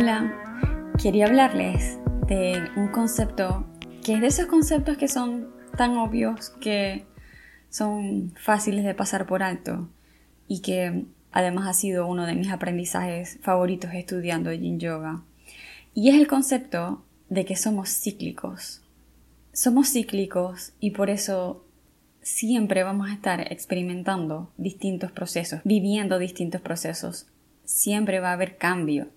Hola, quería hablarles de un concepto que es de esos conceptos que son tan obvios que son fáciles de pasar por alto y que además ha sido uno de mis aprendizajes favoritos estudiando Yin Yoga. Y es el concepto de que somos cíclicos. Somos cíclicos y por eso siempre vamos a estar experimentando distintos procesos, viviendo distintos procesos. Siempre va a haber cambio.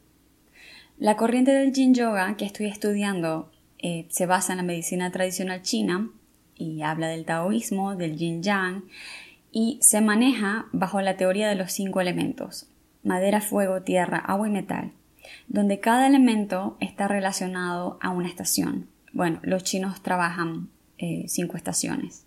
La corriente del Yin Yoga que estoy estudiando eh, se basa en la medicina tradicional china y habla del taoísmo, del yin yang, y se maneja bajo la teoría de los cinco elementos, madera, fuego, tierra, agua y metal, donde cada elemento está relacionado a una estación. Bueno, los chinos trabajan eh, cinco estaciones.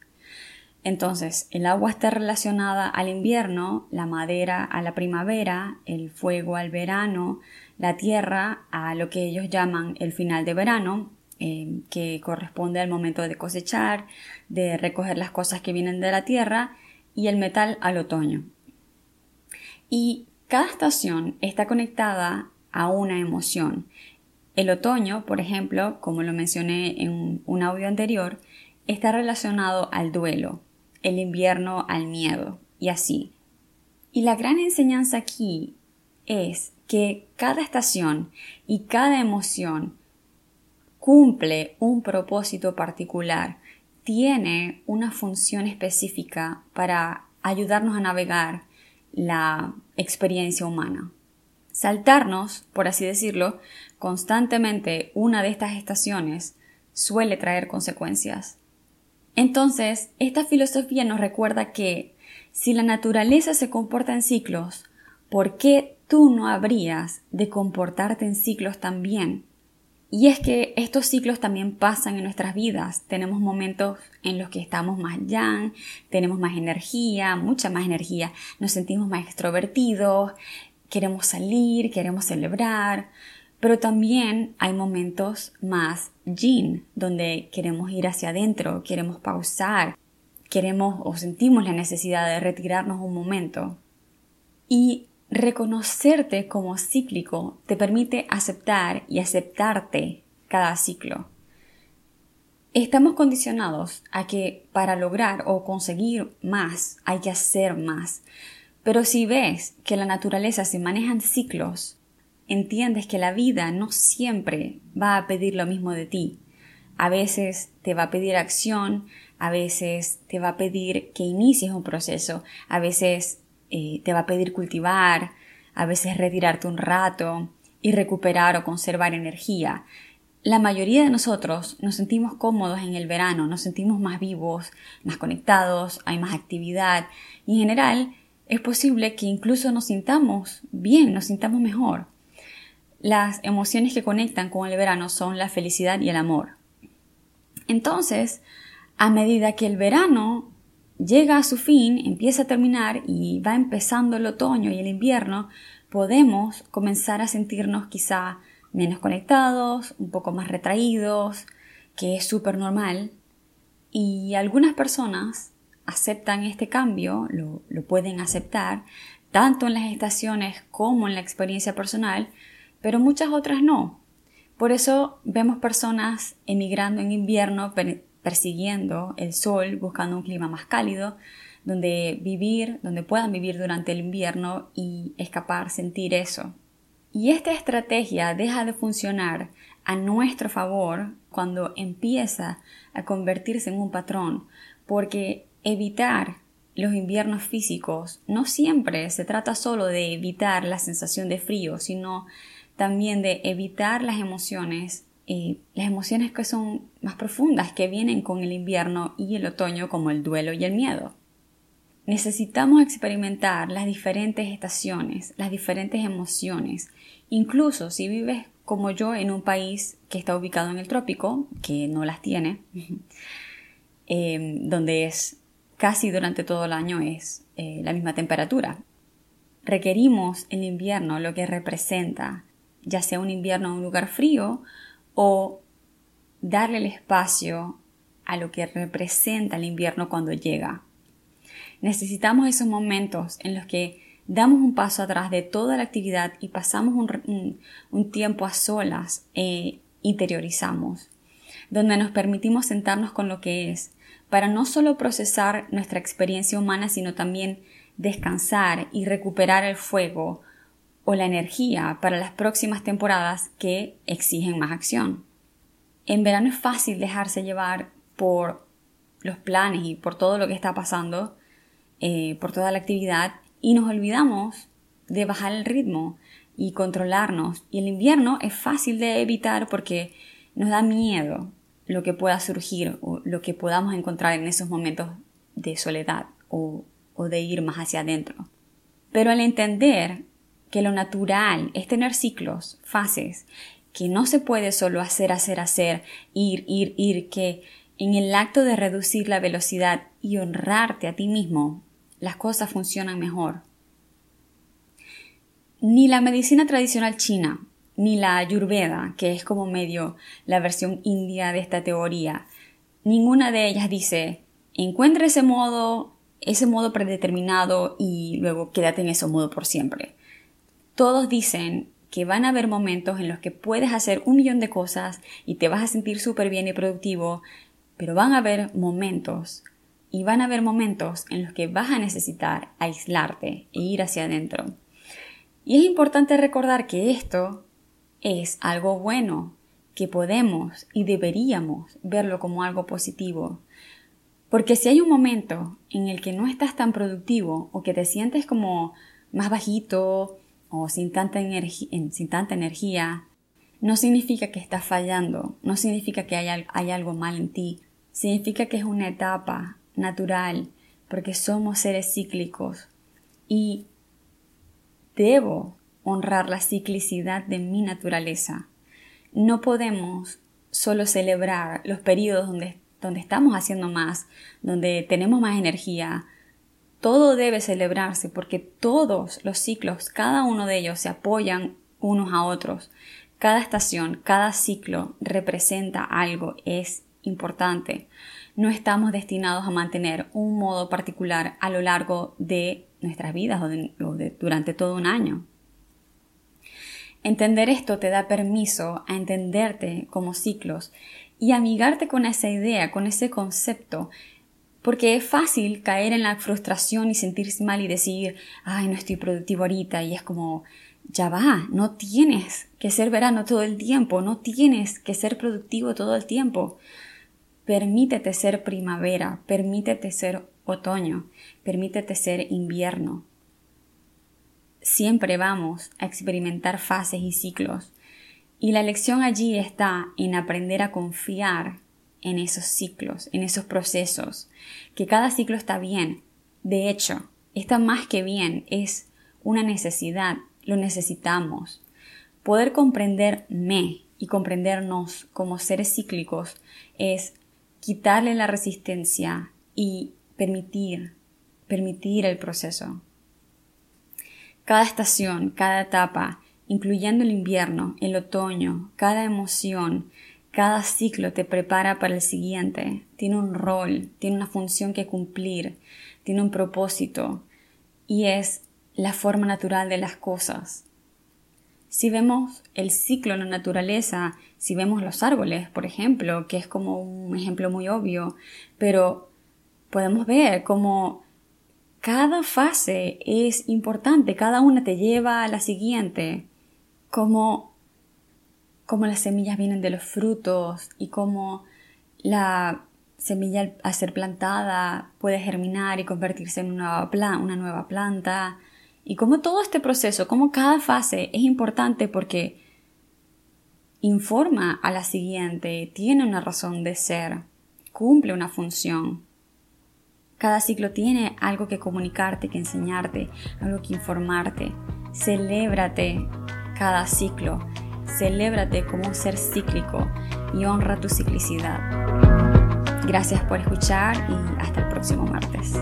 Entonces, el agua está relacionada al invierno, la madera a la primavera, el fuego al verano, la tierra a lo que ellos llaman el final de verano, eh, que corresponde al momento de cosechar, de recoger las cosas que vienen de la tierra, y el metal al otoño. Y cada estación está conectada a una emoción. El otoño, por ejemplo, como lo mencioné en un audio anterior, está relacionado al duelo, el invierno al miedo, y así. Y la gran enseñanza aquí es que cada estación y cada emoción cumple un propósito particular, tiene una función específica para ayudarnos a navegar la experiencia humana. Saltarnos, por así decirlo, constantemente una de estas estaciones suele traer consecuencias. Entonces, esta filosofía nos recuerda que si la naturaleza se comporta en ciclos, ¿por qué tú no habrías de comportarte en ciclos también? Y es que estos ciclos también pasan en nuestras vidas. Tenemos momentos en los que estamos más yang, tenemos más energía, mucha más energía, nos sentimos más extrovertidos, queremos salir, queremos celebrar, pero también hay momentos más yin, donde queremos ir hacia adentro, queremos pausar, queremos o sentimos la necesidad de retirarnos un momento. Y Reconocerte como cíclico te permite aceptar y aceptarte cada ciclo. Estamos condicionados a que para lograr o conseguir más hay que hacer más. Pero si ves que la naturaleza se maneja en ciclos, entiendes que la vida no siempre va a pedir lo mismo de ti. A veces te va a pedir acción, a veces te va a pedir que inicies un proceso, a veces te va a pedir cultivar, a veces retirarte un rato y recuperar o conservar energía. La mayoría de nosotros nos sentimos cómodos en el verano, nos sentimos más vivos, más conectados, hay más actividad y en general es posible que incluso nos sintamos bien, nos sintamos mejor. Las emociones que conectan con el verano son la felicidad y el amor. Entonces, a medida que el verano llega a su fin, empieza a terminar y va empezando el otoño y el invierno, podemos comenzar a sentirnos quizá menos conectados, un poco más retraídos, que es súper normal. Y algunas personas aceptan este cambio, lo, lo pueden aceptar, tanto en las estaciones como en la experiencia personal, pero muchas otras no. Por eso vemos personas emigrando en invierno persiguiendo el sol, buscando un clima más cálido, donde vivir, donde puedan vivir durante el invierno y escapar, sentir eso. Y esta estrategia deja de funcionar a nuestro favor cuando empieza a convertirse en un patrón, porque evitar los inviernos físicos no siempre se trata solo de evitar la sensación de frío, sino también de evitar las emociones las emociones que son más profundas, que vienen con el invierno y el otoño, como el duelo y el miedo. Necesitamos experimentar las diferentes estaciones, las diferentes emociones, incluso si vives como yo en un país que está ubicado en el trópico, que no las tiene, em, donde es casi durante todo el año es eh, la misma temperatura. Requerimos el invierno lo que representa, ya sea un invierno en un lugar frío o darle el espacio a lo que representa el invierno cuando llega. Necesitamos esos momentos en los que damos un paso atrás de toda la actividad y pasamos un, tiempo a solas e interiorizamos, donde nos permitimos sentarnos con lo que es, para no solo procesar nuestra experiencia humana, sino también descansar y recuperar el fuego o la energía para las próximas temporadas que exigen más acción. En verano es fácil dejarse llevar por los planes y por todo lo que está pasando, eh, por toda la actividad, y nos olvidamos de bajar el ritmo y controlarnos. Y el invierno es fácil de evitar porque nos da miedo lo que pueda surgir o lo que podamos encontrar en esos momentos de soledad o, o de ir más hacia adentro. Pero al entender que lo natural es tener ciclos, fases, que no se puede solo hacer, hacer, hacer, ir, ir, ir, que en el acto de reducir la velocidad y honrarte a ti mismo, las cosas funcionan mejor. Ni la medicina tradicional china, ni la ayurveda, que es como medio la versión india de esta teoría, ninguna de ellas dice encuentra ese modo, ese modo predeterminado y luego quédate en ese modo por siempre. Todos dicen que van a haber momentos en los que puedes hacer un millón de cosas y te vas a sentir súper bien y productivo, pero van a haber momentos y van a haber momentos en los que vas a necesitar aislarte e ir hacia adentro. Y es importante recordar que esto es algo bueno, que podemos y deberíamos verlo como algo positivo. Porque si hay un momento en el que no estás tan productivo o que te sientes como más bajito sin tanta, sin tanta energía, no significa que estás fallando, no significa que hay, hay algo mal en ti, significa que es una etapa natural, porque somos seres cíclicos y debo honrar la ciclicidad de mi naturaleza. No podemos solo celebrar los periodos donde, donde estamos haciendo más, donde tenemos más energía. Todo debe celebrarse porque todos los ciclos, cada uno de ellos se apoyan unos a otros. Cada estación, cada ciclo representa algo, es importante no estamos destinados a mantener un modo particular a lo largo de nuestras vidas o, durante todo un año. Entender esto te da permiso a entenderte como ciclos y amigarte con esa idea, con ese concepto, porque es fácil caer en la frustración y sentirse mal y decir, ay, no estoy productivo ahorita y es como, ya va, no tienes que ser verano todo el tiempo, no tienes que ser productivo todo el tiempo. Permítete ser primavera, permítete ser otoño, permítete ser invierno. Siempre vamos a experimentar fases y ciclos, y la lección allí está en aprender a confiar en esos ciclos, en esos procesos, que cada ciclo está bien. De hecho, está más que bien, es una necesidad, lo necesitamos. Poder comprenderme y comprendernos como seres cíclicos es quitarle la resistencia y permitir, permitir el proceso. Cada estación, cada etapa, incluyendo el invierno, el otoño, cada emoción, cada ciclo te prepara para el siguiente, tiene un rol, tiene una función que cumplir, tiene un propósito y es la forma natural de las cosas. Si vemos el ciclo en la naturaleza, si vemos los árboles, por ejemplo, que es como un ejemplo muy obvio, pero podemos ver como cada fase es importante, cada una te lleva a la siguiente, como, como las semillas vienen de los frutos y como la semilla al ser plantada puede germinar y convertirse en una nueva planta y como todo este proceso, como cada fase es importante porque informa a la siguiente, tiene una razón de ser, cumple una función. Cada ciclo tiene algo que comunicarte, que enseñarte, algo que informarte. Celébrate cada ciclo, celébrate como un ser cíclico y honra tu ciclicidad. Gracias por escuchar y hasta el próximo martes.